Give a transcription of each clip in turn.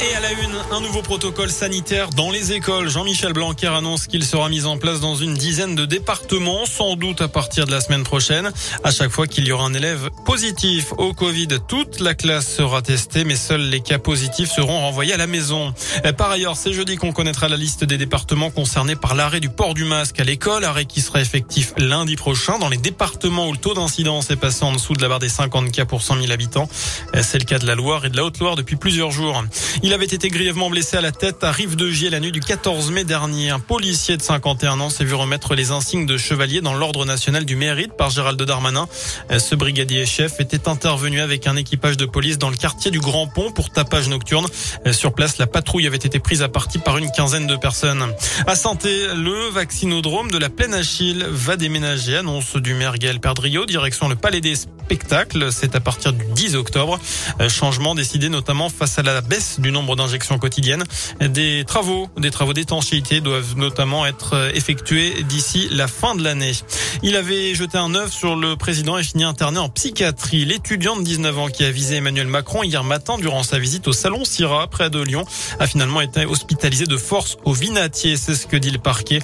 Et à la une, un nouveau protocole sanitaire dans les écoles. Jean-Michel Blanquer annonce qu'il sera mis en place dans une dizaine de départements, sans doute à partir de la semaine prochaine. À chaque fois qu'il y aura un élève positif au Covid, toute la classe sera testée, mais seuls les cas positifs seront renvoyés à la maison. Par ailleurs, c'est jeudi qu'on connaîtra la liste des départements concernés par l'arrêt du port du masque à l'école, arrêt qui sera effectif lundi prochain dans les départements où le taux d'incidence est passé en dessous de la barre des 50 cas pour 100 000 habitants. C'est le cas de la Loire et de la Haute-Loire depuis plusieurs jours. Avait été grièvement blessé à la tête à Rive de Gier la nuit du 14 mai dernier. Un policier de 51 ans s'est vu remettre les insignes de chevalier dans l'ordre national du mérite par Gérald Darmanin. Ce brigadier chef était intervenu avec un équipage de police dans le quartier du Grand Pont pour tapage nocturne. Sur place, la patrouille avait été prise à partie par une quinzaine de personnes. À Santé, le vaccinodrome de la Plaine Achille va déménager, annonce du maire Gaël direction le Palais des Spectacles. C'est à partir du 10 octobre. Changement décidé notamment face à la baisse du nombre d'injections quotidiennes. Des travaux, des travaux d'étanchéité doivent notamment être effectués d'ici la fin de l'année. Il avait jeté un œuf sur le président et fini interné en psychiatrie. L'étudiant de 19 ans qui a visé Emmanuel Macron hier matin durant sa visite au salon Syrah près de Lyon a finalement été hospitalisé de force au Vinatier. C'est ce que dit le parquet.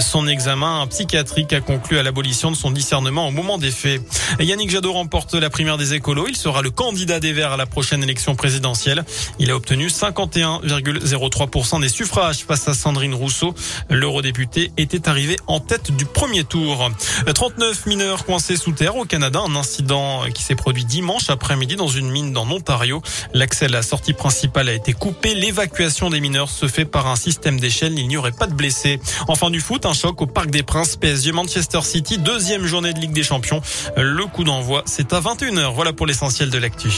Son examen psychiatrique a conclu à l'abolition de son discernement au moment des faits. Yannick Jadot remporte la primaire des écolos. Il sera le candidat des Verts à la prochaine élection présidentielle. Il a obtenu 51,03% des suffrages face à Sandrine Rousseau. L'eurodéputé était arrivé en tête du premier tour. 39 mineurs coincés sous terre au Canada. Un incident qui s'est produit dimanche après-midi dans une mine dans l'Ontario. L'accès à la sortie principale a été coupé. L'évacuation des mineurs se fait par un système d'échelle. Il n'y aurait pas de blessés. Enfin du foot, un choc au Parc des Princes. PSG Manchester City, deuxième journée de Ligue des Champions. Le coup d'envoi, c'est à 21h. Voilà pour l'essentiel de l'actu.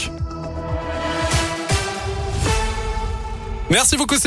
Merci beaucoup.